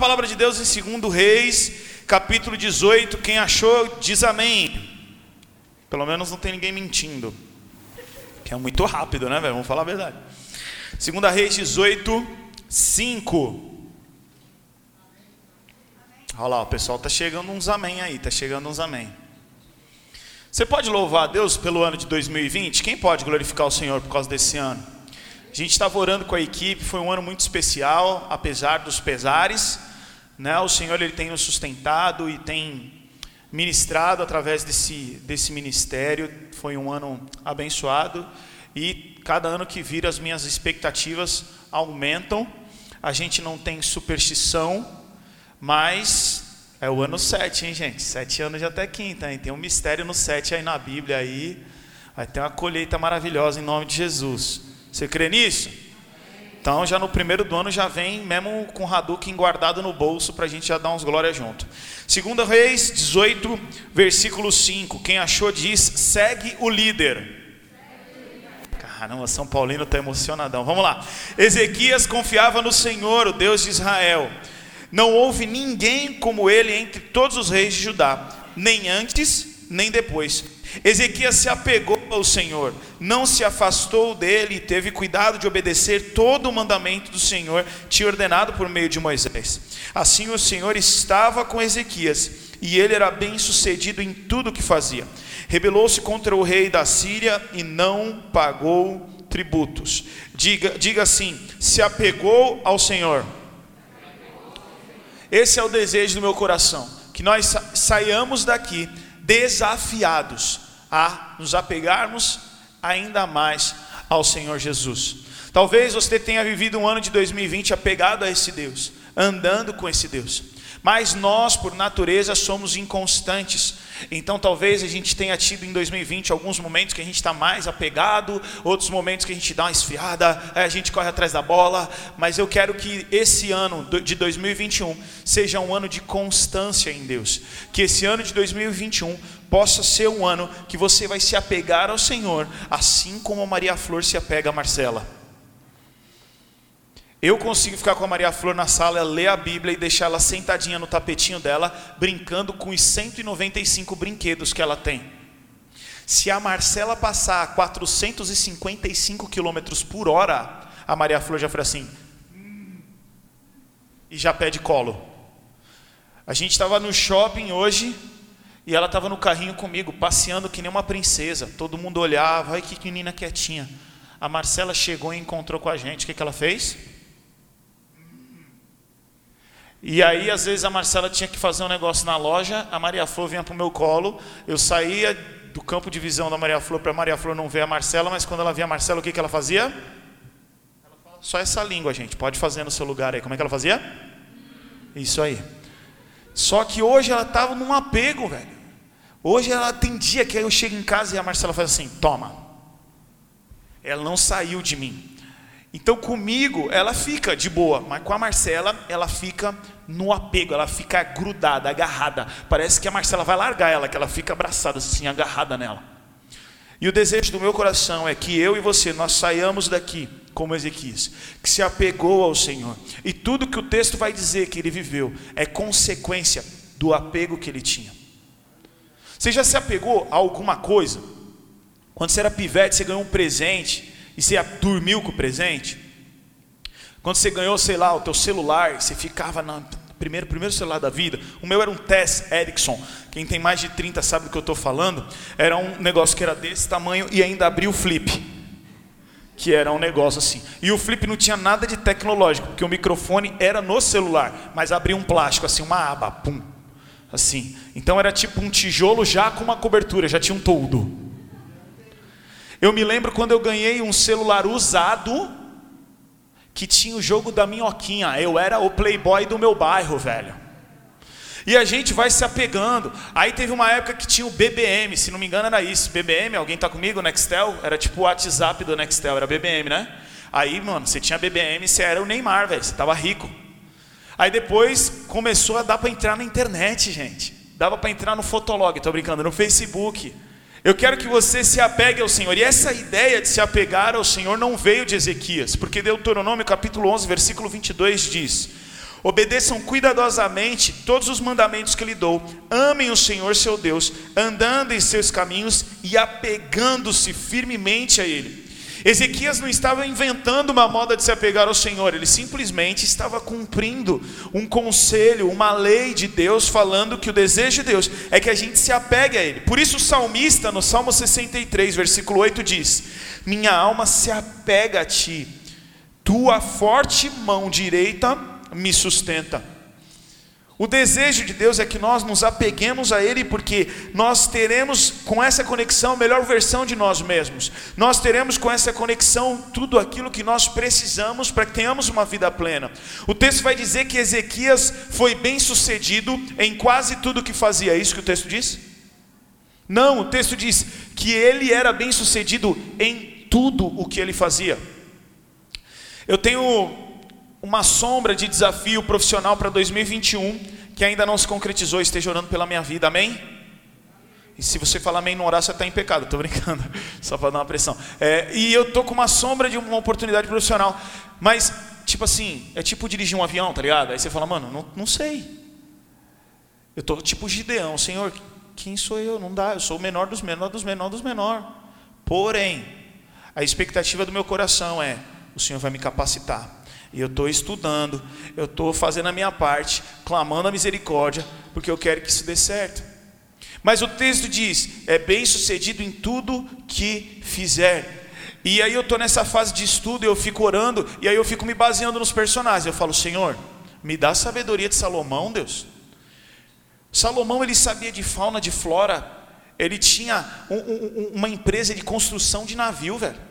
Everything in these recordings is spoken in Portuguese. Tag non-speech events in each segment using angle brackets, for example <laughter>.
palavra de Deus em 2 Reis, capítulo 18. Quem achou, diz amém. Pelo menos não tem ninguém mentindo. Que é muito rápido, né, velho? Vamos falar a verdade. 2 Reis 18, 5. Olha lá, o pessoal está chegando uns amém aí, está chegando uns amém. Você pode louvar a Deus pelo ano de 2020? Quem pode glorificar o Senhor por causa desse ano? A gente estava orando com a equipe, foi um ano muito especial, apesar dos pesares. Né? O Senhor ele tem nos sustentado e tem ministrado através desse, desse ministério. Foi um ano abençoado e cada ano que vira as minhas expectativas aumentam. A gente não tem superstição, mas é o ano 7, hein, gente? Sete anos já até quinta, hein? Tem um mistério no 7 aí na Bíblia aí. Vai ter uma colheita maravilhosa em nome de Jesus. Você crê nisso? Então já no primeiro do ano já vem mesmo com Hadouken guardado no bolso para a gente já dar uns glórias junto. Segunda Reis 18, versículo 5. Quem achou diz, segue o líder. Caramba, São Paulino está emocionadão. Vamos lá. Ezequias confiava no Senhor, o Deus de Israel não houve ninguém como ele entre todos os reis de Judá, nem antes, nem depois. Ezequias se apegou ao Senhor, não se afastou dele e teve cuidado de obedecer todo o mandamento do Senhor, te ordenado por meio de Moisés. Assim o Senhor estava com Ezequias, e ele era bem sucedido em tudo o que fazia. Rebelou-se contra o rei da Síria e não pagou tributos. Diga, diga assim: se apegou ao Senhor esse é o desejo do meu coração, que nós saiamos daqui desafiados a nos apegarmos ainda mais ao Senhor Jesus. Talvez você tenha vivido um ano de 2020 apegado a esse Deus, andando com esse Deus. Mas nós, por natureza, somos inconstantes. Então, talvez a gente tenha tido em 2020 alguns momentos que a gente está mais apegado, outros momentos que a gente dá uma esfriada, a gente corre atrás da bola. Mas eu quero que esse ano de 2021 seja um ano de constância em Deus. Que esse ano de 2021 possa ser um ano que você vai se apegar ao Senhor, assim como a Maria Flor se apega a Marcela. Eu consigo ficar com a Maria Flor na sala, ler a Bíblia e deixar ela sentadinha no tapetinho dela, brincando com os 195 brinquedos que ela tem. Se a Marcela passar a 455 km por hora, a Maria Flor já foi assim. E já pede colo. A gente estava no shopping hoje e ela estava no carrinho comigo, passeando que nem uma princesa. Todo mundo olhava, ai que menina quietinha. A Marcela chegou e encontrou com a gente. O que, que ela fez? E aí, às vezes, a Marcela tinha que fazer um negócio na loja, a Maria Flor vinha para o meu colo, eu saía do campo de visão da Maria Flor para a Maria Flor não ver a Marcela, mas quando ela via a Marcela, o que, que ela fazia? Só essa língua, gente, pode fazer no seu lugar aí. Como é que ela fazia? Isso aí. Só que hoje ela estava num apego, velho. Hoje ela tem dia que eu chego em casa e a Marcela faz assim: toma. Ela não saiu de mim. Então comigo ela fica de boa, mas com a Marcela ela fica no apego, ela fica grudada, agarrada. Parece que a Marcela vai largar ela, que ela fica abraçada assim, agarrada nela. E o desejo do meu coração é que eu e você nós saiamos daqui como Ezequias, que se apegou ao Senhor. E tudo que o texto vai dizer que ele viveu é consequência do apego que ele tinha. Você já se apegou a alguma coisa? Quando você era pivete, você ganhou um presente e você dormiu com o presente? Quando você ganhou, sei lá, o teu celular, você ficava no primeiro, primeiro celular da vida. O meu era um Tess Ericsson. Quem tem mais de 30 sabe do que eu estou falando. Era um negócio que era desse tamanho e ainda abria o flip. Que era um negócio assim. E o flip não tinha nada de tecnológico, porque o microfone era no celular, mas abria um plástico, assim, uma aba, pum. Assim. Então era tipo um tijolo já com uma cobertura, já tinha um toldo. Eu me lembro quando eu ganhei um celular usado que tinha o jogo da minhoquinha. Eu era o playboy do meu bairro, velho. E a gente vai se apegando. Aí teve uma época que tinha o BBM, se não me engano era isso. BBM, alguém tá comigo? Nextel? Era tipo o WhatsApp do Nextel, era BBM, né? Aí, mano, você tinha BBM, você era o Neymar, velho, você tava rico. Aí depois começou a dar para entrar na internet, gente. Dava para entrar no Fotolog, tô brincando, no Facebook. Eu quero que você se apegue ao Senhor. E essa ideia de se apegar ao Senhor não veio de Ezequias, porque Deuteronômio capítulo 11, versículo 22 diz: Obedeçam cuidadosamente todos os mandamentos que lhe dou. Amem o Senhor seu Deus, andando em seus caminhos e apegando-se firmemente a Ele. Ezequias não estava inventando uma moda de se apegar ao Senhor, ele simplesmente estava cumprindo um conselho, uma lei de Deus, falando que o desejo de Deus é que a gente se apegue a Ele. Por isso, o salmista, no Salmo 63, versículo 8, diz: Minha alma se apega a Ti, tua forte mão direita me sustenta. O desejo de Deus é que nós nos apeguemos a Ele, porque nós teremos com essa conexão a melhor versão de nós mesmos. Nós teremos com essa conexão tudo aquilo que nós precisamos para que tenhamos uma vida plena. O texto vai dizer que Ezequias foi bem sucedido em quase tudo que fazia. É isso que o texto diz? Não, o texto diz que ele era bem sucedido em tudo o que ele fazia. Eu tenho uma sombra de desafio profissional para 2021 que ainda não se concretizou, esteja orando pela minha vida, amém? E se você falar amém no orar, você está em pecado, estou brincando, <laughs> só para dar uma pressão. É, e eu estou com uma sombra de uma oportunidade profissional, mas, tipo assim, é tipo dirigir um avião, tá ligado? Aí você fala, mano, não, não sei. Eu estou tipo Gideão, Senhor, quem sou eu? Não dá, eu sou o menor dos menores dos menores dos menores. Porém, a expectativa do meu coração é: o Senhor vai me capacitar e eu estou estudando, eu estou fazendo a minha parte, clamando a misericórdia, porque eu quero que isso dê certo. Mas o texto diz: é bem sucedido em tudo que fizer. E aí eu estou nessa fase de estudo, eu fico orando, e aí eu fico me baseando nos personagens. Eu falo, Senhor, me dá a sabedoria de Salomão, Deus. Salomão ele sabia de fauna, de flora, ele tinha um, um, uma empresa de construção de navio, velho.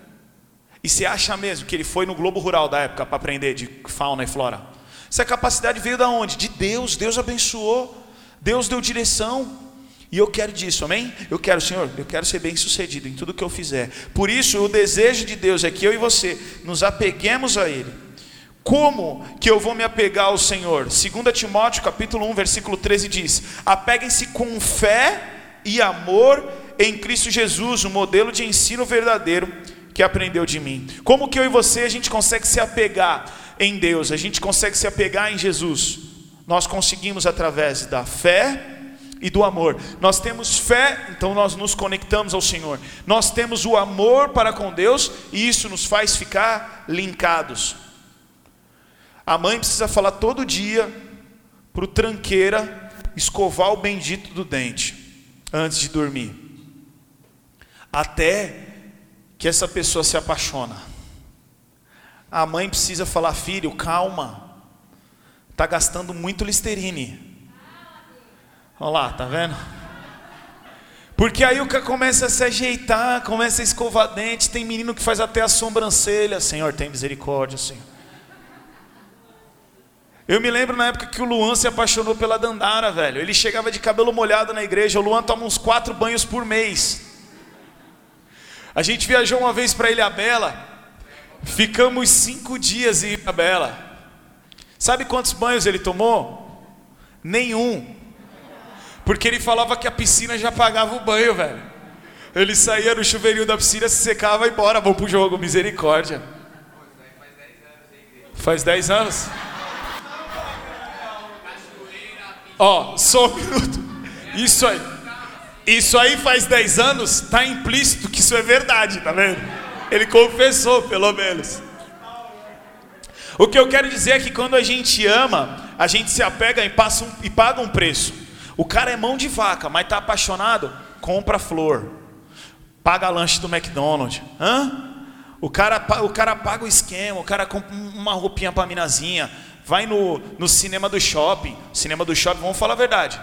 E você acha mesmo que ele foi no Globo Rural da época para aprender de fauna e flora? Essa capacidade veio da onde? De Deus. Deus abençoou. Deus deu direção. E eu quero disso, amém? Eu quero, Senhor, eu quero ser bem sucedido em tudo que eu fizer. Por isso, o desejo de Deus é que eu e você nos apeguemos a Ele. Como que eu vou me apegar ao Senhor? 2 Timóteo capítulo 1, versículo 13 diz: Apeguem-se com fé e amor em Cristo Jesus, o modelo de ensino verdadeiro que aprendeu de mim. Como que eu e você a gente consegue se apegar em Deus? A gente consegue se apegar em Jesus? Nós conseguimos através da fé e do amor. Nós temos fé, então nós nos conectamos ao Senhor. Nós temos o amor para com Deus e isso nos faz ficar linkados. A mãe precisa falar todo dia para o tranqueira escovar o bendito do dente antes de dormir. Até que essa pessoa se apaixona. A mãe precisa falar, filho, calma. Está gastando muito Listerine. Olha lá, tá vendo? Porque aí o cara começa a se ajeitar, começa a escovar dente, tem menino que faz até a sobrancelha. Senhor, tem misericórdia, Senhor. Eu me lembro na época que o Luan se apaixonou pela Dandara, velho. Ele chegava de cabelo molhado na igreja. O Luan toma uns quatro banhos por mês. A gente viajou uma vez para Ilha Bela, ficamos cinco dias em Ilha Bela. Sabe quantos banhos ele tomou? Nenhum. Porque ele falava que a piscina já pagava o banho, velho. Ele saía no chuveirinho da piscina, se secava e embora, vamos pro jogo, misericórdia. Faz 10 anos? Ó, oh, só um minuto. Isso aí. Isso aí faz 10 anos, está implícito que isso é verdade, tá vendo? Ele confessou, pelo menos. O que eu quero dizer é que quando a gente ama, a gente se apega e, passa um, e paga um preço. O cara é mão de vaca, mas está apaixonado, compra flor, paga lanche do McDonald's. Hã? O cara, o cara paga o esquema, o cara compra uma roupinha para a minazinha, vai no, no cinema do shopping. Cinema do shopping, vamos falar a verdade.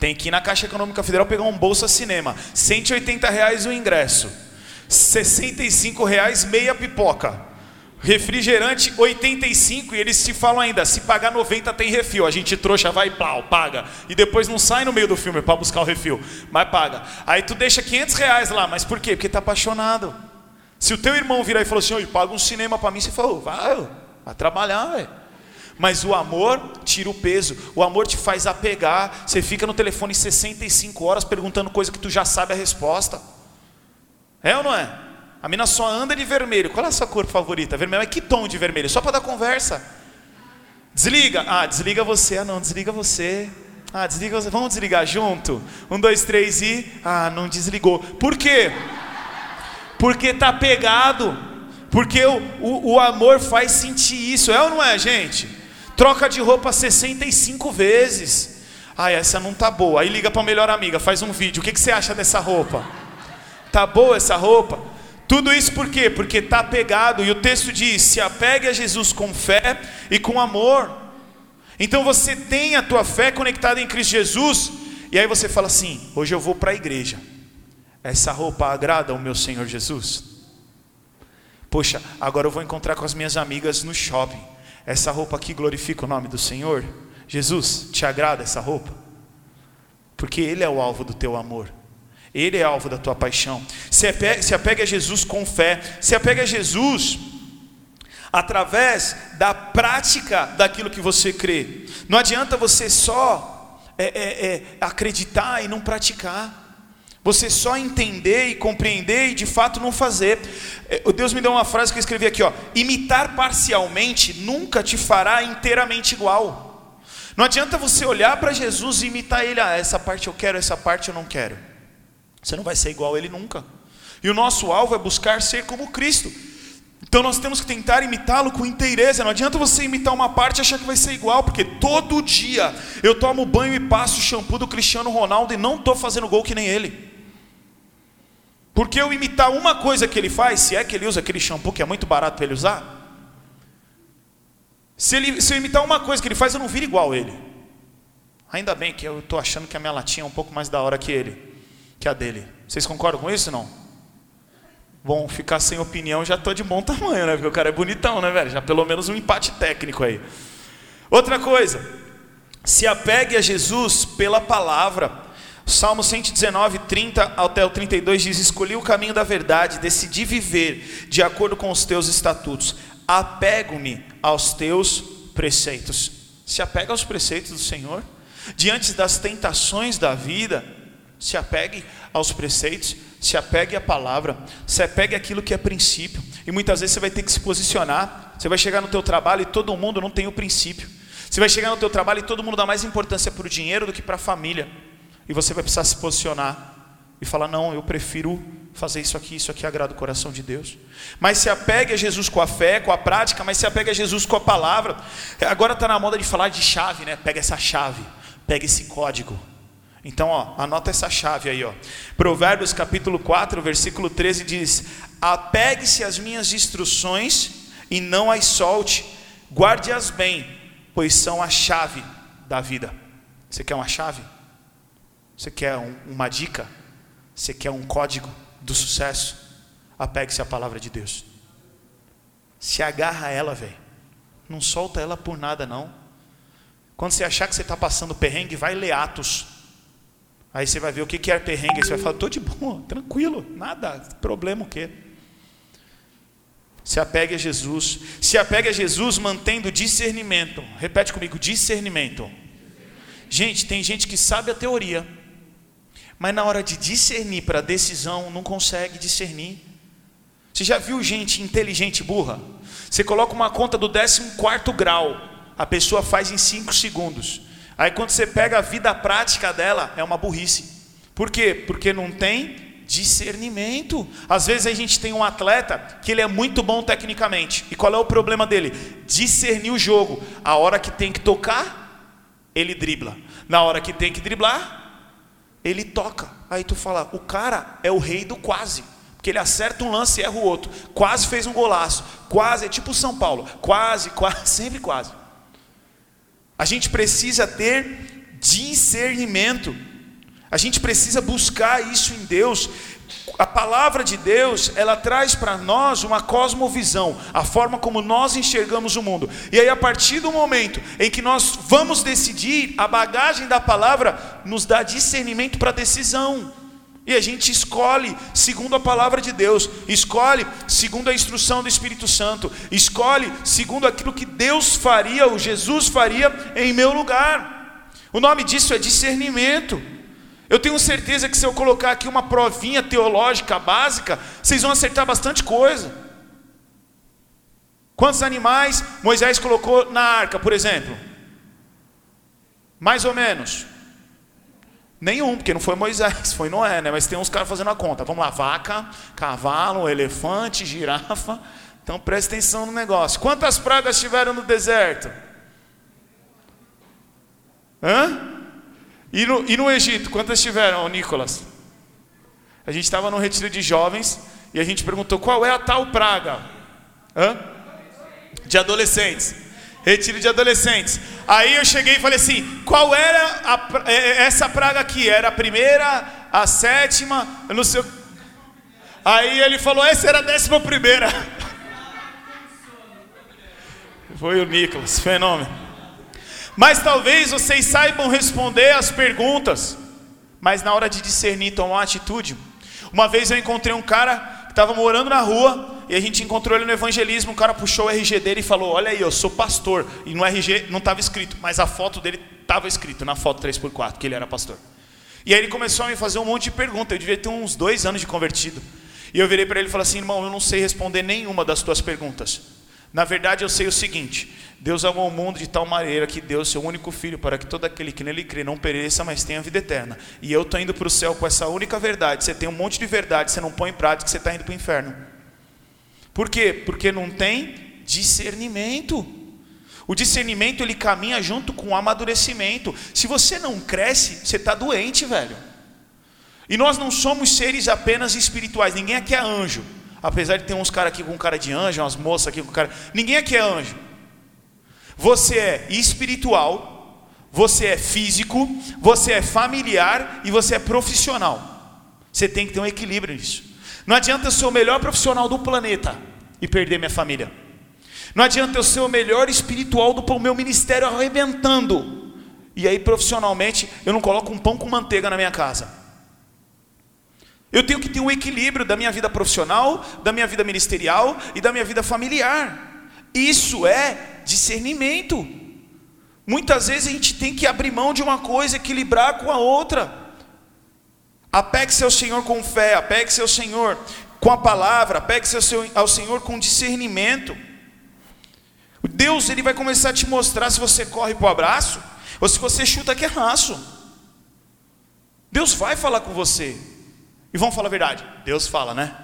Tem que ir na Caixa Econômica Federal pegar um bolsa cinema. 180 reais o ingresso. 65 reais meia pipoca. Refrigerante 85 e eles te falam ainda, se pagar 90 tem refil. A gente trouxa vai pau, paga. E depois não sai no meio do filme para buscar o refil, mas paga. Aí tu deixa 500 reais lá, mas por quê? Porque tá apaixonado. Se o teu irmão virar e falar assim, paga um cinema para mim, você falou, vai, vai trabalhar, velho. Mas o amor tira o peso, o amor te faz apegar. Você fica no telefone 65 horas perguntando coisa que tu já sabe a resposta. É ou não é? A mina só anda de vermelho. Qual é a sua cor favorita? Vermelho. Mas que tom de vermelho? Só para dar conversa. Desliga. Ah, desliga você. Ah, não, desliga você. Ah, desliga você. Vamos desligar junto? Um, dois, três e. Ah, não desligou. Por quê? Porque tá pegado. Porque o, o, o amor faz sentir isso. É ou não é, gente? Troca de roupa 65 vezes. Ah, essa não tá boa. Aí liga para a melhor amiga, faz um vídeo. O que, que você acha dessa roupa? Tá boa essa roupa? Tudo isso por quê? Porque tá pegado. E o texto diz: se apegue a Jesus com fé e com amor. Então você tem a tua fé conectada em Cristo Jesus, e aí você fala assim: hoje eu vou para a igreja. Essa roupa agrada ao meu Senhor Jesus? Poxa, agora eu vou encontrar com as minhas amigas no shopping. Essa roupa aqui glorifica o nome do Senhor? Jesus, te agrada essa roupa? Porque Ele é o alvo do teu amor. Ele é alvo da tua paixão. Se apegue, se apegue a Jesus com fé. Se apegue a Jesus através da prática daquilo que você crê. Não adianta você só é, é, é, acreditar e não praticar. Você só entender e compreender e de fato não fazer. É, Deus me deu uma frase que eu escrevi aqui, ó: imitar parcialmente nunca te fará inteiramente igual. Não adianta você olhar para Jesus e imitar ele, ah, essa parte eu quero, essa parte eu não quero. Você não vai ser igual a ele nunca. E o nosso alvo é buscar ser como Cristo. Então nós temos que tentar imitá-lo com inteireza. Não adianta você imitar uma parte e achar que vai ser igual, porque todo dia eu tomo banho e passo o shampoo do Cristiano Ronaldo e não estou fazendo gol que nem ele. Porque eu imitar uma coisa que ele faz, se é que ele usa aquele shampoo que é muito barato para ele usar, se, ele, se eu imitar uma coisa que ele faz, eu não viro igual ele. Ainda bem que eu estou achando que a minha latinha é um pouco mais da hora que ele, que a dele. Vocês concordam com isso não? Bom, ficar sem opinião já estou de bom tamanho, né? Porque o cara é bonitão, né, velho? Já pelo menos um empate técnico aí. Outra coisa, se apegue a Jesus pela palavra. Salmo 119, 30 até o 32 diz: Escolhi o caminho da verdade, decidi viver de acordo com os teus estatutos. Apego-me aos teus preceitos. Se apega aos preceitos do Senhor. Diante das tentações da vida, se apegue aos preceitos se apegue à palavra, se apegue àquilo que é princípio. E muitas vezes você vai ter que se posicionar. Você vai chegar no teu trabalho e todo mundo não tem o princípio. Você vai chegar no teu trabalho e todo mundo dá mais importância para o dinheiro do que para a família. E você vai precisar se posicionar e falar: não, eu prefiro fazer isso aqui, isso aqui agrada o coração de Deus. Mas se apegue a Jesus com a fé, com a prática, mas se apegue a Jesus com a palavra. Agora está na moda de falar de chave, né? Pega essa chave, pega esse código. Então, ó, anota essa chave aí, ó. Provérbios capítulo 4, versículo 13 diz: Apegue-se às minhas instruções e não as solte, guarde-as bem, pois são a chave da vida. Você quer uma chave? Você quer um, uma dica? Você quer um código do sucesso? Apegue-se à palavra de Deus. Se agarra a ela, velho. Não solta ela por nada, não. Quando você achar que você está passando perrengue, vai ler Atos Aí você vai ver o que é perrengue, você vai falar, estou de boa, <laughs> tranquilo, nada, problema o quê? Se apegue a Jesus, se apegue a Jesus mantendo discernimento. Repete comigo, discernimento. Gente, tem gente que sabe a teoria, mas na hora de discernir para a decisão não consegue discernir. Você já viu gente inteligente burra? Você coloca uma conta do 14 grau, a pessoa faz em 5 segundos. Aí quando você pega a vida prática dela, é uma burrice. Por quê? Porque não tem discernimento. Às vezes a gente tem um atleta que ele é muito bom tecnicamente. E qual é o problema dele? Discernir o jogo. A hora que tem que tocar, ele dribla. Na hora que tem que driblar, ele toca. Aí tu fala, o cara é o rei do quase. Porque ele acerta um lance e erra o outro. Quase fez um golaço. Quase, é tipo São Paulo. Quase, <laughs> quase, sempre quase. A gente precisa ter discernimento. A gente precisa buscar isso em Deus. A palavra de Deus, ela traz para nós uma cosmovisão, a forma como nós enxergamos o mundo. E aí, a partir do momento em que nós vamos decidir, a bagagem da palavra nos dá discernimento para decisão. E a gente escolhe segundo a palavra de Deus, escolhe segundo a instrução do Espírito Santo, escolhe segundo aquilo que Deus faria, ou Jesus faria em meu lugar. O nome disso é discernimento. Eu tenho certeza que se eu colocar aqui uma provinha teológica básica, vocês vão acertar bastante coisa. Quantos animais Moisés colocou na arca, por exemplo? Mais ou menos. Nenhum, porque não foi Moisés, <laughs> foi Noé, né? Mas tem uns caras fazendo a conta. Vamos lá, vaca, cavalo, elefante, girafa. Então preste atenção no negócio. Quantas pragas tiveram no deserto? Hã? E no, e no Egito, quantas tiveram, Nicolas? A gente estava no retiro de jovens e a gente perguntou qual é a tal praga? Hã? de adolescentes. Retiro de adolescentes. Aí eu cheguei e falei assim: qual era a, é, é, essa praga aqui? Era a primeira, a sétima, eu não sei. Aí ele falou: essa era a décima primeira. <laughs> Foi o Nicolas, fenômeno. Mas talvez vocês saibam responder as perguntas, mas na hora de discernir, tomar atitude. Uma vez eu encontrei um cara que estava morando na rua, e a gente encontrou ele no evangelismo, o cara puxou o RG dele e falou: Olha aí, eu sou pastor. E no RG não estava escrito, mas a foto dele estava escrito na foto 3x4, que ele era pastor. E aí ele começou a me fazer um monte de perguntas. Eu devia ter uns dois anos de convertido. E eu virei para ele e falei assim: Irmão, eu não sei responder nenhuma das tuas perguntas. Na verdade, eu sei o seguinte: Deus amou o mundo de tal maneira que deu seu único filho para que todo aquele que nele crê não pereça, mas tenha vida eterna. E eu estou indo para o céu com essa única verdade. Você tem um monte de verdade, você não põe em prática, você está indo para o inferno. Por quê? Porque não tem discernimento. O discernimento ele caminha junto com o amadurecimento. Se você não cresce, você está doente, velho. E nós não somos seres apenas espirituais. Ninguém aqui é anjo. Apesar de ter uns caras aqui com cara de anjo, umas moças aqui com cara. Ninguém aqui é anjo. Você é espiritual, você é físico, você é familiar e você é profissional. Você tem que ter um equilíbrio nisso. Não adianta eu ser o melhor profissional do planeta e perder minha família. Não adianta eu ser o melhor espiritual do meu ministério arrebentando. E aí, profissionalmente, eu não coloco um pão com manteiga na minha casa. Eu tenho que ter um equilíbrio da minha vida profissional, da minha vida ministerial e da minha vida familiar. Isso é discernimento. Muitas vezes a gente tem que abrir mão de uma coisa, equilibrar com a outra. Apegue-se ao Senhor com fé, apegue-se ao Senhor com a palavra, apegue-se ao Senhor com discernimento. Deus ele vai começar a te mostrar se você corre para o abraço ou se você chuta que é raço. Deus vai falar com você. E vamos falar a verdade. Deus fala, né?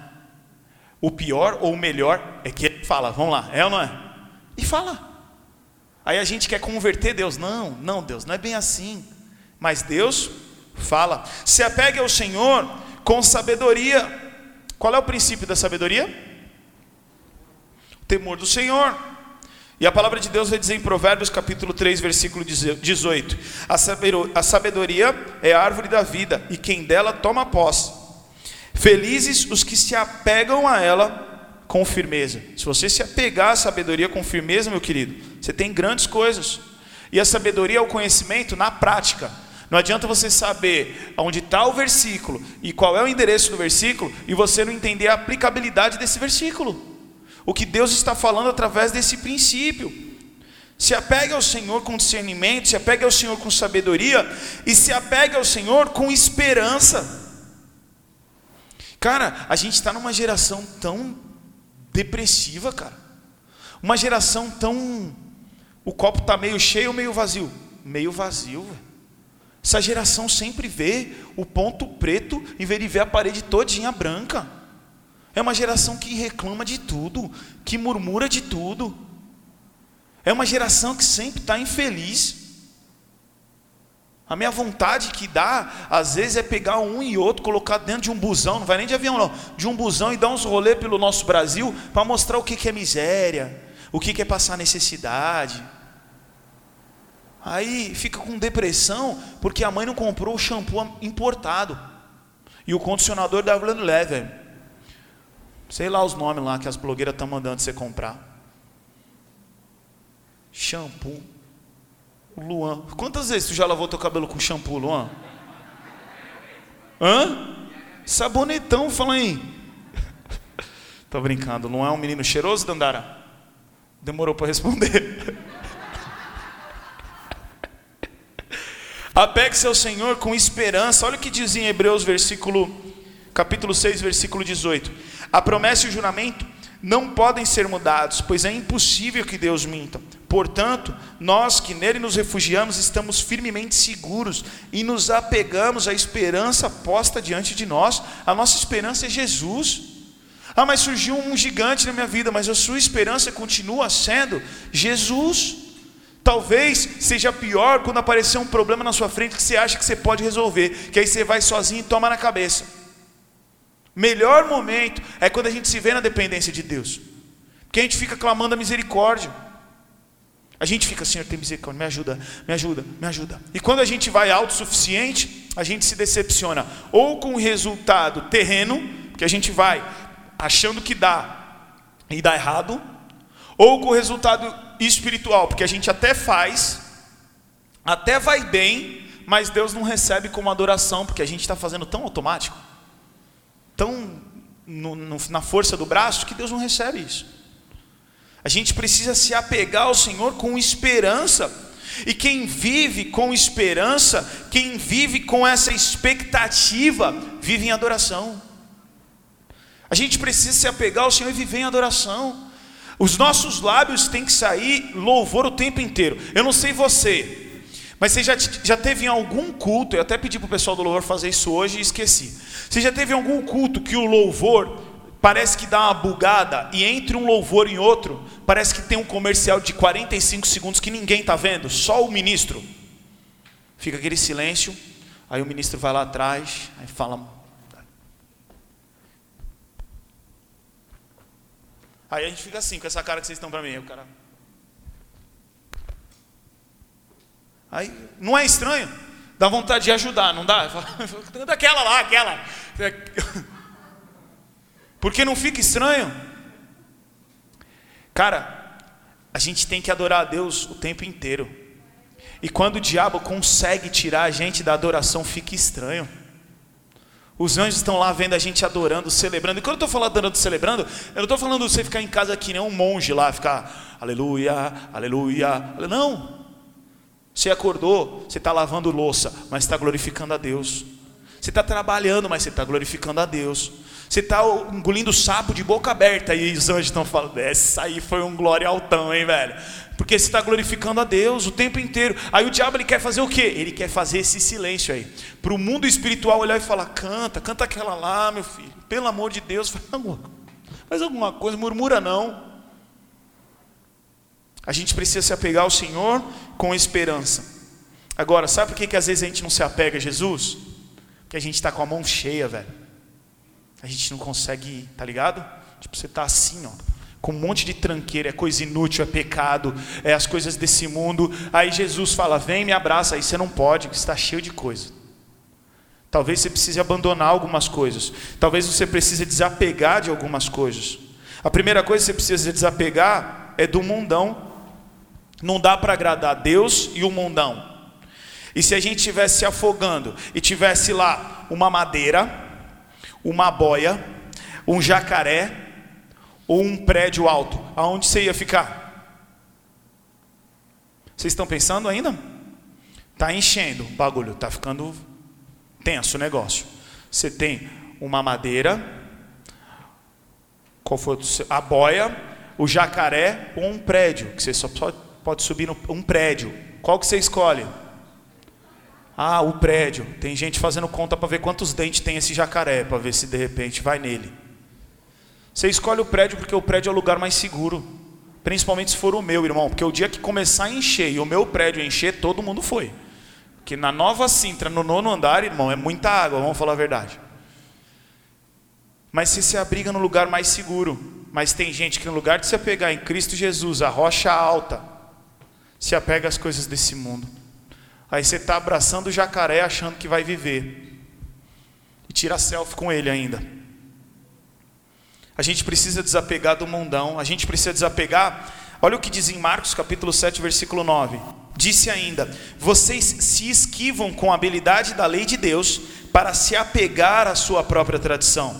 O pior ou o melhor é que ele fala. Vamos lá, é ou não é? E fala. Aí a gente quer converter Deus. Não, não, Deus, não é bem assim. Mas Deus Fala. Se apegue ao Senhor com sabedoria. Qual é o princípio da sabedoria? O temor do Senhor. E a palavra de Deus vai dizer em Provérbios capítulo 3, versículo 18: A sabedoria é a árvore da vida, e quem dela toma posse. Felizes os que se apegam a ela com firmeza. Se você se apegar à sabedoria com firmeza, meu querido, você tem grandes coisas. E a sabedoria é o conhecimento na prática. Não adianta você saber onde está o versículo e qual é o endereço do versículo e você não entender a aplicabilidade desse versículo. O que Deus está falando através desse princípio. Se apegue ao Senhor com discernimento, se apegue ao Senhor com sabedoria e se apegue ao Senhor com esperança. Cara, a gente está numa geração tão depressiva, cara. Uma geração tão. O copo está meio cheio ou meio vazio? Meio vazio, velho. Essa geração sempre vê o ponto preto de ver a parede todinha branca. É uma geração que reclama de tudo, que murmura de tudo. É uma geração que sempre está infeliz. A minha vontade que dá, às vezes, é pegar um e outro, colocar dentro de um busão, não vai nem de avião, não, de um busão e dar uns rolê pelo nosso Brasil para mostrar o que, é miséria, o que, é passar necessidade. Aí fica com depressão porque a mãe não comprou o shampoo importado. E o condicionador da Blend Leather. Sei lá os nomes lá que as blogueiras estão mandando você comprar. Shampoo. Luan. Quantas vezes tu já lavou teu cabelo com shampoo, Luan? Hã? Sabonetão, fala aí. <laughs> Tô brincando. Luan é um menino cheiroso, Dandara? Demorou para responder. <laughs> Apegue-se ao Senhor com esperança. Olha o que diz em Hebreus, versículo, capítulo 6, versículo 18. A promessa e o juramento não podem ser mudados, pois é impossível que Deus minta. Portanto, nós que nele nos refugiamos estamos firmemente seguros e nos apegamos à esperança posta diante de nós. A nossa esperança é Jesus. Ah, mas surgiu um gigante na minha vida, mas a sua esperança continua sendo Jesus. Talvez seja pior quando aparecer um problema na sua frente que você acha que você pode resolver, que aí você vai sozinho e toma na cabeça. Melhor momento é quando a gente se vê na dependência de Deus, porque a gente fica clamando a misericórdia. A gente fica, Senhor, tem misericórdia, me ajuda, me ajuda, me ajuda. E quando a gente vai autossuficiente, a gente se decepciona, ou com o resultado terreno, que a gente vai achando que dá e dá errado, ou com o resultado espiritual, porque a gente até faz, até vai bem, mas Deus não recebe como adoração, porque a gente está fazendo tão automático, tão no, no, na força do braço, que Deus não recebe isso. A gente precisa se apegar ao Senhor com esperança. E quem vive com esperança, quem vive com essa expectativa, vive em adoração. A gente precisa se apegar ao Senhor e viver em adoração. Os nossos lábios têm que sair louvor o tempo inteiro. Eu não sei você, mas você já, já teve em algum culto, eu até pedi para o pessoal do louvor fazer isso hoje e esqueci. Você já teve em algum culto que o louvor parece que dá uma bugada e entre um louvor e outro, parece que tem um comercial de 45 segundos que ninguém está vendo, só o ministro. Fica aquele silêncio, aí o ministro vai lá atrás, aí fala. Aí a gente fica assim, com essa cara que vocês estão para mim, o cara. Aí não é estranho, dá vontade de ajudar, não dá? <laughs> Daquela lá, aquela. Porque não fica estranho? Cara, a gente tem que adorar a Deus o tempo inteiro. E quando o diabo consegue tirar a gente da adoração, fica estranho. Os anjos estão lá vendo a gente adorando, celebrando. E quando eu estou falando adorando, celebrando, eu não estou falando você ficar em casa que nem um monge lá, ficar aleluia, aleluia. Não. Você acordou, você está lavando louça, mas está glorificando a Deus. Você está trabalhando, mas você está glorificando a Deus. Você está engolindo sapo de boca aberta e os anjos estão falando, essa aí foi um glória altão, hein, velho? Porque você está glorificando a Deus o tempo inteiro. Aí o diabo ele quer fazer o quê? Ele quer fazer esse silêncio aí. Para o mundo espiritual olhar e falar, canta, canta aquela lá, meu filho. Pelo amor de Deus, <laughs> faz alguma, faz alguma coisa, murmura não. A gente precisa se apegar ao Senhor com esperança. Agora, sabe por que, que às vezes a gente não se apega a Jesus? Porque a gente está com a mão cheia, velho. A gente não consegue, tá ligado? Tipo, você tá assim, ó, com um monte de tranqueira, é coisa inútil, é pecado, é as coisas desse mundo. Aí Jesus fala: "Vem, me abraça". Aí você não pode, porque está cheio de coisa. Talvez você precise abandonar algumas coisas. Talvez você precise desapegar de algumas coisas. A primeira coisa que você precisa desapegar é do mundão. Não dá para agradar Deus e o mundão. E se a gente estivesse se afogando e tivesse lá uma madeira, uma boia, um jacaré ou um prédio alto, aonde você ia ficar? Vocês estão pensando ainda? Está enchendo o bagulho, está ficando tenso o negócio. Você tem uma madeira, qual foi a boia, o jacaré ou um prédio, que você só pode subir um prédio. Qual que você escolhe? Ah, o prédio. Tem gente fazendo conta para ver quantos dentes tem esse jacaré, para ver se de repente vai nele. Você escolhe o prédio porque o prédio é o lugar mais seguro. Principalmente se for o meu, irmão. Porque o dia que começar a encher e o meu prédio encher, todo mundo foi. Porque na nova Sintra, no nono andar, irmão, é muita água, vamos falar a verdade. Mas você se abriga no lugar mais seguro. Mas tem gente que no lugar de se apegar em Cristo Jesus, a rocha alta, se apega às coisas desse mundo. Aí você está abraçando o jacaré achando que vai viver. E tira selfie com ele ainda. A gente precisa desapegar do mundão. A gente precisa desapegar. Olha o que diz em Marcos capítulo 7, versículo 9. Disse ainda: Vocês se esquivam com a habilidade da lei de Deus para se apegar à sua própria tradição.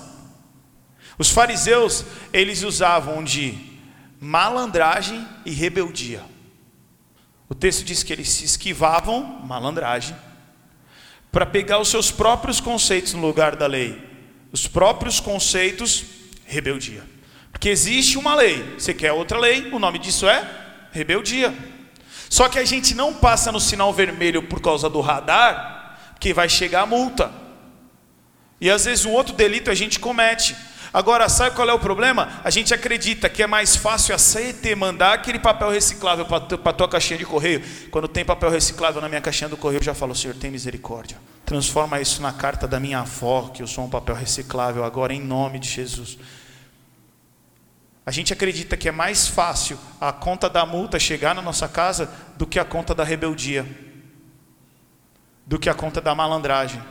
Os fariseus, eles usavam de malandragem e rebeldia. O texto diz que eles se esquivavam, malandragem, para pegar os seus próprios conceitos no lugar da lei. Os próprios conceitos, rebeldia. Porque existe uma lei, você quer outra lei, o nome disso é rebeldia. Só que a gente não passa no sinal vermelho por causa do radar, que vai chegar a multa. E às vezes um outro delito a gente comete. Agora, sabe qual é o problema? A gente acredita que é mais fácil a CET mandar aquele papel reciclável para a tua caixinha de correio. Quando tem papel reciclável na minha caixinha do correio, eu já falo, Senhor, tem misericórdia. Transforma isso na carta da minha avó, que eu sou um papel reciclável agora, em nome de Jesus. A gente acredita que é mais fácil a conta da multa chegar na nossa casa do que a conta da rebeldia, do que a conta da malandragem.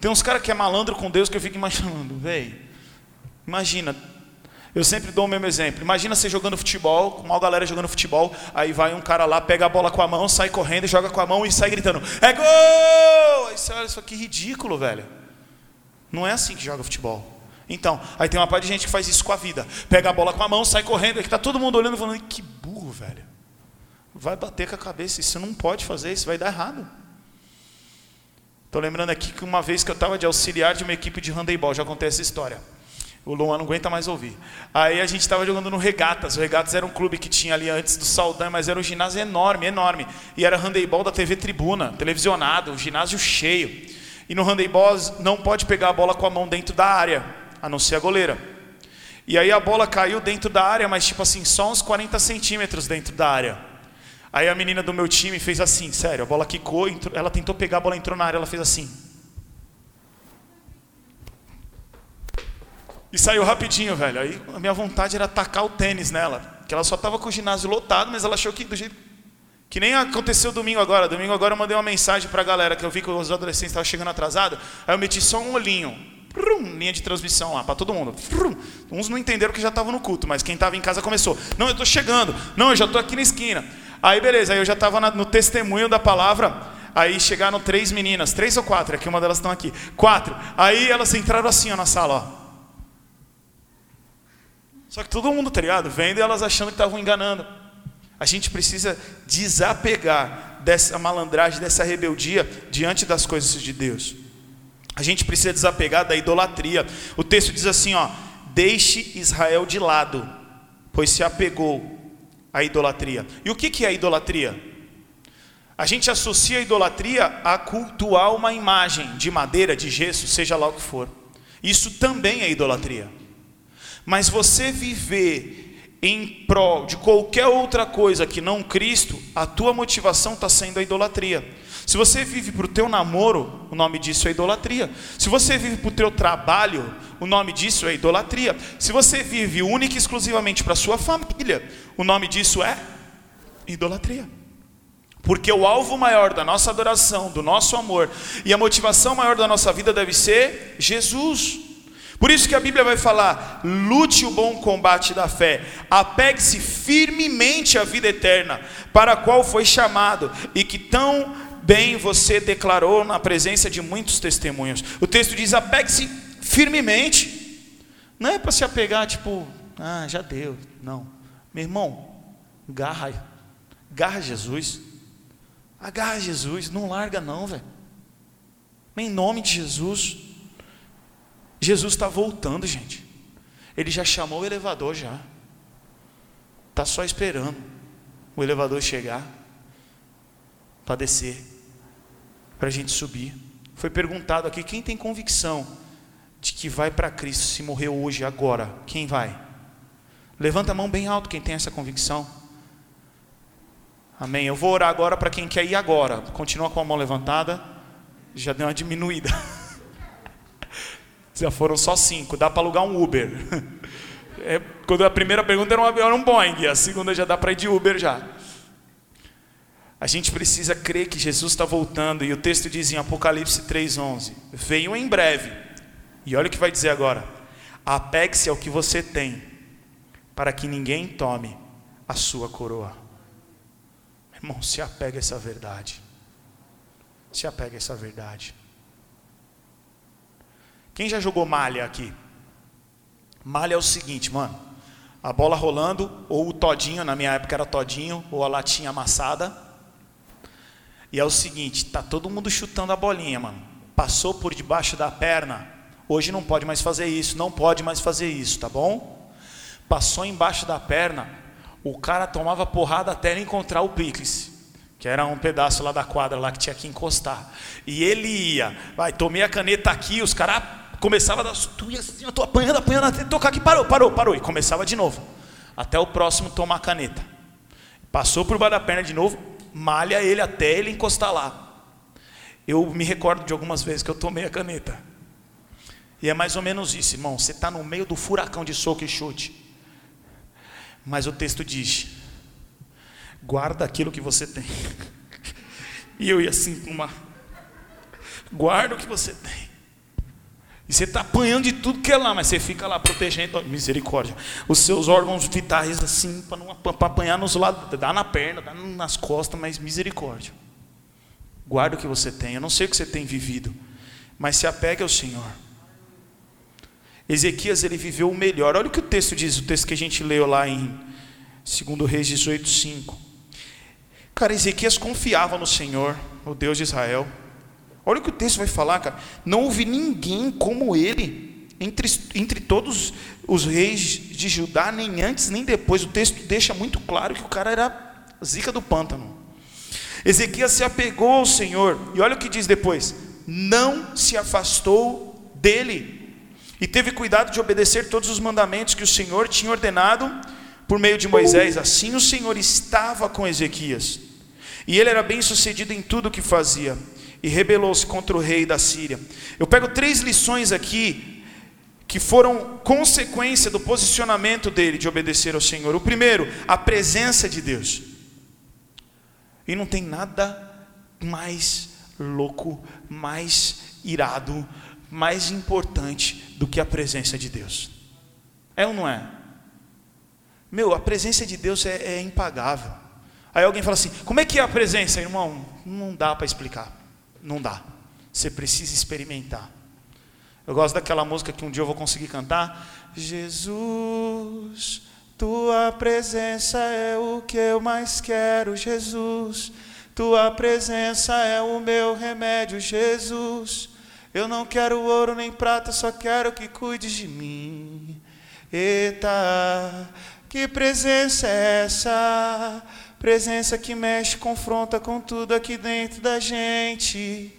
Tem uns caras que é malandro com Deus que eu fico imaginando, velho. Imagina, eu sempre dou o mesmo exemplo. Imagina você jogando futebol, com uma galera jogando futebol, aí vai um cara lá, pega a bola com a mão, sai correndo, joga com a mão e sai gritando: É gol! Aí você olha, isso aqui ridículo, velho. Não é assim que joga futebol. Então, aí tem uma parte de gente que faz isso com a vida. Pega a bola com a mão, sai correndo, aí tá todo mundo olhando e falando, que burro, velho. Vai bater com a cabeça, isso não pode fazer, isso vai dar errado. Estou lembrando aqui que uma vez que eu estava de auxiliar de uma equipe de handebol, já contei essa história. O Luan não aguenta mais ouvir. Aí a gente estava jogando no Regatas. O Regatas era um clube que tinha ali antes do Saldanha, mas era um ginásio enorme, enorme. E era handebol da TV Tribuna, televisionado, um ginásio cheio. E no handebol não pode pegar a bola com a mão dentro da área a não ser a goleira. E aí a bola caiu dentro da área, mas tipo assim, só uns 40 centímetros dentro da área. Aí a menina do meu time fez assim, sério, a bola quicou, entrou, ela tentou pegar, a bola entrou na área, ela fez assim. E saiu rapidinho, velho. Aí a minha vontade era tacar o tênis nela. Que ela só estava com o ginásio lotado, mas ela achou que do jeito. Que nem aconteceu domingo agora. Domingo agora eu mandei uma mensagem para a galera que eu vi que os adolescentes estavam chegando atrasados. Aí eu meti só um olhinho Brum, linha de transmissão lá para todo mundo. Brum. Uns não entenderam que já estavam no culto, mas quem estava em casa começou. Não, eu estou chegando. Não, eu já estou aqui na esquina. Aí beleza, aí eu já estava no testemunho da palavra. Aí chegaram três meninas, três ou quatro, aqui uma delas estão aqui. Quatro. Aí elas entraram assim ó, na sala, ó. Só que todo mundo, tá ligado? Vendo elas achando que estavam enganando. A gente precisa desapegar dessa malandragem, dessa rebeldia diante das coisas de Deus. A gente precisa desapegar da idolatria. O texto diz assim, ó: "Deixe Israel de lado, pois se apegou à idolatria". E o que é a idolatria? A gente associa a idolatria a cultuar uma imagem de madeira, de gesso, seja lá o que for. Isso também é idolatria. Mas você viver em prol de qualquer outra coisa que não Cristo, a tua motivação está sendo a idolatria. Se você vive para o teu namoro, o nome disso é idolatria. Se você vive para o teu trabalho, o nome disso é idolatria. Se você vive única e exclusivamente para a sua família, o nome disso é idolatria. Porque o alvo maior da nossa adoração, do nosso amor e a motivação maior da nossa vida deve ser Jesus. Por isso que a Bíblia vai falar: lute o bom combate da fé, apegue-se firmemente à vida eterna, para a qual foi chamado e que tão bem você declarou na presença de muitos testemunhos. O texto diz: apegue-se firmemente. Não é para se apegar, tipo, ah, já deu. Não. Meu irmão, garra, garra Jesus. Agarra Jesus, não larga não, velho. Em nome de Jesus. Jesus está voltando, gente. Ele já chamou o elevador já. Está só esperando o elevador chegar para descer para a gente subir. Foi perguntado aqui: quem tem convicção de que vai para Cristo se morrer hoje, agora? Quem vai? Levanta a mão bem alto quem tem essa convicção. Amém. Eu vou orar agora para quem quer ir agora. Continua com a mão levantada. Já deu uma diminuída. <laughs> Já foram só cinco. Dá para alugar um Uber. <laughs> É, quando a primeira pergunta era um, era um Boeing, a segunda já dá para ir de Uber já. A gente precisa crer que Jesus está voltando, e o texto diz em Apocalipse 3,11: Venho em breve, e olha o que vai dizer agora: apegue-se ao que você tem, para que ninguém tome a sua coroa. Irmão, se apega a essa verdade. Se apega a essa verdade. Quem já jogou malha aqui? Malha é o seguinte, mano. A bola rolando, ou o todinho, na minha época era todinho, ou a latinha amassada. E é o seguinte, tá todo mundo chutando a bolinha, mano. Passou por debaixo da perna, hoje não pode mais fazer isso, não pode mais fazer isso, tá bom? Passou embaixo da perna, o cara tomava porrada até ele encontrar o picles, que era um pedaço lá da quadra lá que tinha que encostar. E ele ia, vai, tomei a caneta aqui, os caras começavam a dar, tu ia assim, eu tô apanhando, apanhando, até tocar aqui, parou, parou, parou, e começava de novo, até o próximo tomar a caneta. Passou por baixo da perna de novo, malha ele até ele encostar lá. Eu me recordo de algumas vezes que eu tomei a caneta. E é mais ou menos isso, irmão. Você está no meio do furacão de soco e chute. Mas o texto diz: guarda aquilo que você tem. <laughs> E eu ia assim, uma. Guarda o que você tem. E você está apanhando de tudo que é lá, mas você fica lá protegendo, misericórdia, os seus órgãos vitais assim, para apanhar nos lados, dá na perna, dá nas costas, mas misericórdia. Guarda o que você tem. Eu não sei o que você tem vivido, mas se apegue ao Senhor. Ezequias ele viveu o melhor. Olha o que o texto diz, o texto que a gente leu lá em 2 Reis 18, 5. Cara, Ezequias confiava no Senhor, o Deus de Israel. Olha o que o texto vai falar, cara. Não houve ninguém como ele entre, entre todos os reis de Judá, nem antes nem depois. O texto deixa muito claro que o cara era zica do pântano. Ezequias se apegou ao Senhor, e olha o que diz depois: não se afastou dele, e teve cuidado de obedecer todos os mandamentos que o Senhor tinha ordenado por meio de Moisés. Assim o Senhor estava com Ezequias, e ele era bem sucedido em tudo o que fazia, e rebelou-se contra o rei da Síria. Eu pego três lições aqui que foram consequência do posicionamento dele de obedecer ao Senhor. O primeiro, a presença de Deus. E não tem nada mais louco, mais irado, mais importante do que a presença de Deus. É ou não é? Meu, a presença de Deus é, é impagável. Aí alguém fala assim: como é que é a presença, irmão? Não dá para explicar. Não dá. Você precisa experimentar. Eu gosto daquela música que um dia eu vou conseguir cantar. Jesus tua presença é o que eu mais quero, Jesus. Tua presença é o meu remédio, Jesus. Eu não quero ouro nem prata, só quero que cuides de mim. Eita, que presença é essa? Presença que mexe, confronta com tudo aqui dentro da gente.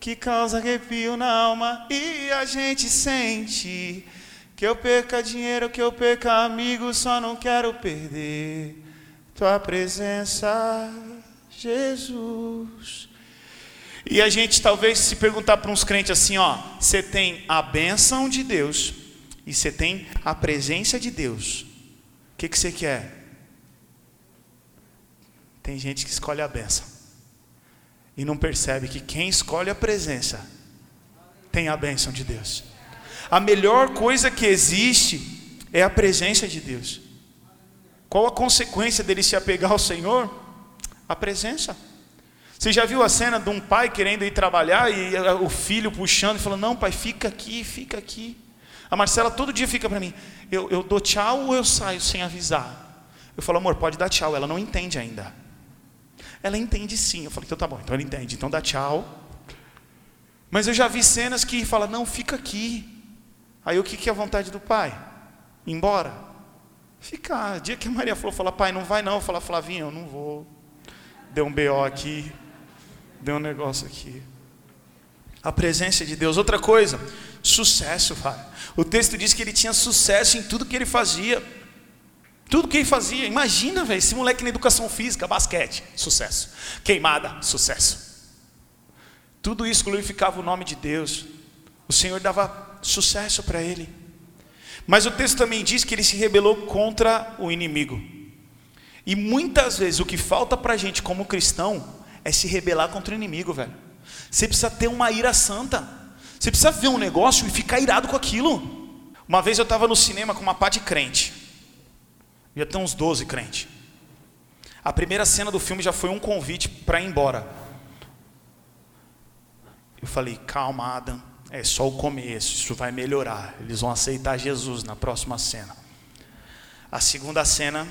Que causa arrepio na alma e a gente sente que eu perca dinheiro, que eu perca amigos, só não quero perder tua presença, Jesus. E a gente talvez se perguntar para uns crentes assim, ó, você tem a bênção de Deus e você tem a presença de Deus. O que, que você quer? Tem gente que escolhe a bênção e não percebe que quem escolhe a presença tem a bênção de Deus a melhor coisa que existe é a presença de Deus. Qual a consequência dele se apegar ao Senhor? A presença. Você já viu a cena de um pai querendo ir trabalhar e o filho puxando e falando: Não, pai, fica aqui, fica aqui. A Marcela todo dia fica para mim: eu, eu dou tchau ou eu saio sem avisar? Eu falo: Amor, pode dar tchau. Ela não entende ainda. Ela entende sim. Eu falei: Então tá bom, então ela entende. Então dá tchau. Mas eu já vi cenas que fala: Não, fica aqui. Aí o que, é a vontade do pai? Ir embora? Ficar. Dia que a Maria falou, falar, pai, não vai não. Eu falar, Flavinho, eu não vou. Deu um BO aqui. Deu um negócio aqui. A presença de Deus. Outra coisa, sucesso, pai. O texto diz que ele tinha sucesso em tudo que ele fazia. Tudo que ele fazia. Imagina, velho, esse moleque na educação física, basquete, sucesso. Queimada, sucesso. Tudo isso glorificava o nome de Deus. O Senhor dava sucesso para ele. Mas o texto também diz que ele se rebelou contra o inimigo. E muitas vezes o que falta para a gente como cristão é se rebelar contra o inimigo, velho. Você precisa ter uma ira santa. Você precisa ver um negócio e ficar irado com aquilo. Uma vez eu estava no cinema com uma pá de crente. Ia ter uns 12 crentes. A primeira cena do filme já foi um convite para ir embora. Eu falei, calma, Adam. É só o começo, isso vai melhorar. Eles vão aceitar Jesus na próxima cena. A segunda cena,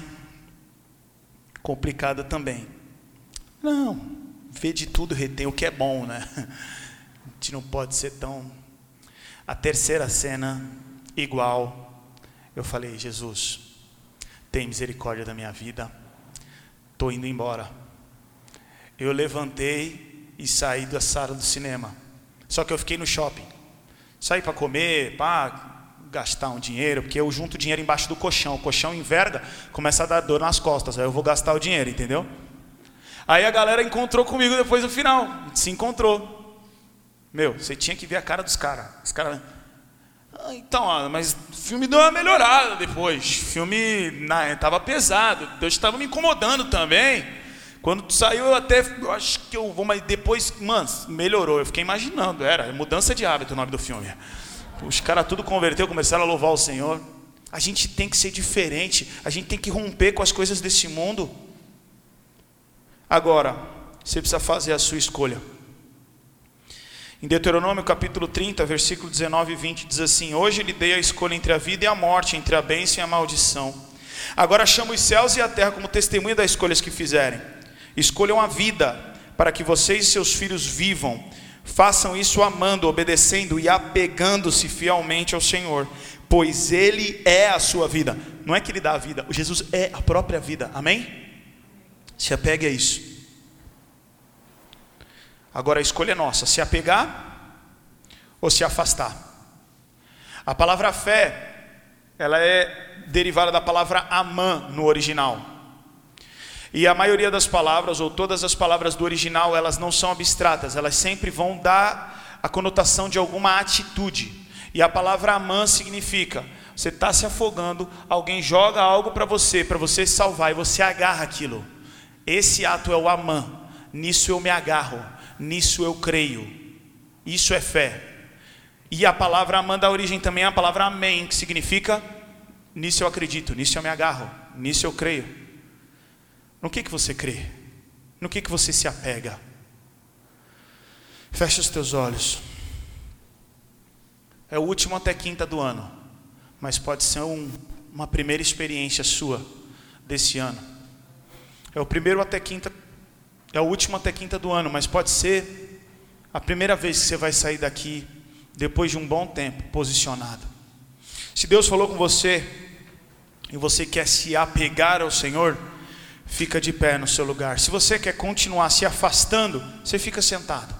complicada também. Não, vê de tudo, retém o que é bom, né? A gente não pode ser tão. A terceira cena, igual. Eu falei: Jesus, tem misericórdia da minha vida, estou indo embora. Eu levantei e saí da sala do cinema. Só que eu fiquei no shopping. Saí para comer, para gastar um dinheiro, porque eu junto dinheiro embaixo do colchão. O colchão enverga, começa a dar dor nas costas. Aí eu vou gastar o dinheiro, entendeu? Aí a galera encontrou comigo depois no final. Se encontrou. Meu, você tinha que ver a cara dos caras. Os caras. Então, mas o filme deu uma melhorada depois. O filme estava pesado. Deus estava me incomodando também. Quando saiu, eu até. Eu acho que eu vou, mas depois, mano, melhorou. Eu fiquei imaginando. Era mudança de hábito o nome do filme. Os caras tudo converteu, começaram a louvar o Senhor. A gente tem que ser diferente, a gente tem que romper com as coisas desse mundo. Agora, você precisa fazer a sua escolha. Em Deuteronômio capítulo 30, versículo 19 e 20 diz assim: Hoje lhe dei a escolha entre a vida e a morte, entre a bênção e a maldição. Agora chamo os céus e a terra como testemunha das escolhas que fizerem. Escolham a vida, para que vocês e seus filhos vivam Façam isso amando, obedecendo e apegando-se fielmente ao Senhor, pois Ele é a sua vida. Não é que Ele dá a vida, Jesus é a própria vida. Amém? Se apegue a isso. Agora a escolha é nossa: se apegar ou se afastar. A palavra fé, ela é derivada da palavra amã no original. E a maioria das palavras, ou todas as palavras do original, elas não são abstratas, elas sempre vão dar a conotação de alguma atitude. E a palavra amã significa: você está se afogando, alguém joga algo para você, para você salvar, e você agarra aquilo. Esse ato é o amã. Nisso eu me agarro, nisso eu creio. Isso é fé. E a palavra amã da origem também é a palavra amém, que significa: nisso eu acredito, nisso eu me agarro, nisso eu creio. No que, que você crê? No que, que você se apega? Feche os teus olhos. É o último até quinta do ano, mas pode ser um, uma primeira experiência sua desse ano. É o primeiro até quinta, é o último até quinta do ano, mas pode ser a primeira vez que você vai sair daqui depois de um bom tempo posicionado. Se Deus falou com você e você quer se apegar ao Senhor, fica de pé no seu lugar. Se você quer continuar se afastando, você fica sentado.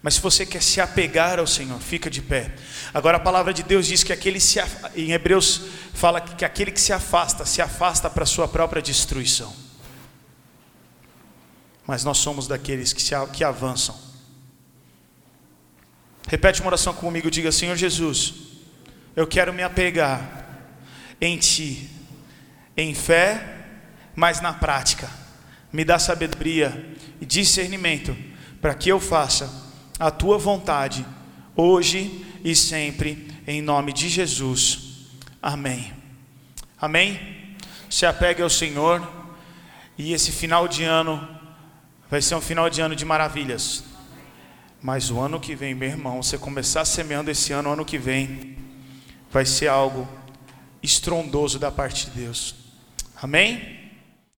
Mas se você quer se apegar ao Senhor, fica de pé. Agora a palavra de Deus diz que aquele se em Hebreus fala que aquele que se afasta, se afasta para a sua própria destruição. Mas nós somos daqueles que, se, que avançam. Repete uma oração comigo, diga: Senhor Jesus, eu quero me apegar em Ti, em fé mas na prática. Me dá sabedoria e discernimento para que eu faça a tua vontade hoje e sempre, em nome de Jesus. Amém. Amém? Se apegue ao Senhor e esse final de ano vai ser um final de ano de maravilhas. Mas o ano que vem, meu irmão, você começar semeando esse ano, o ano que vem, vai ser algo estrondoso da parte de Deus. Amém?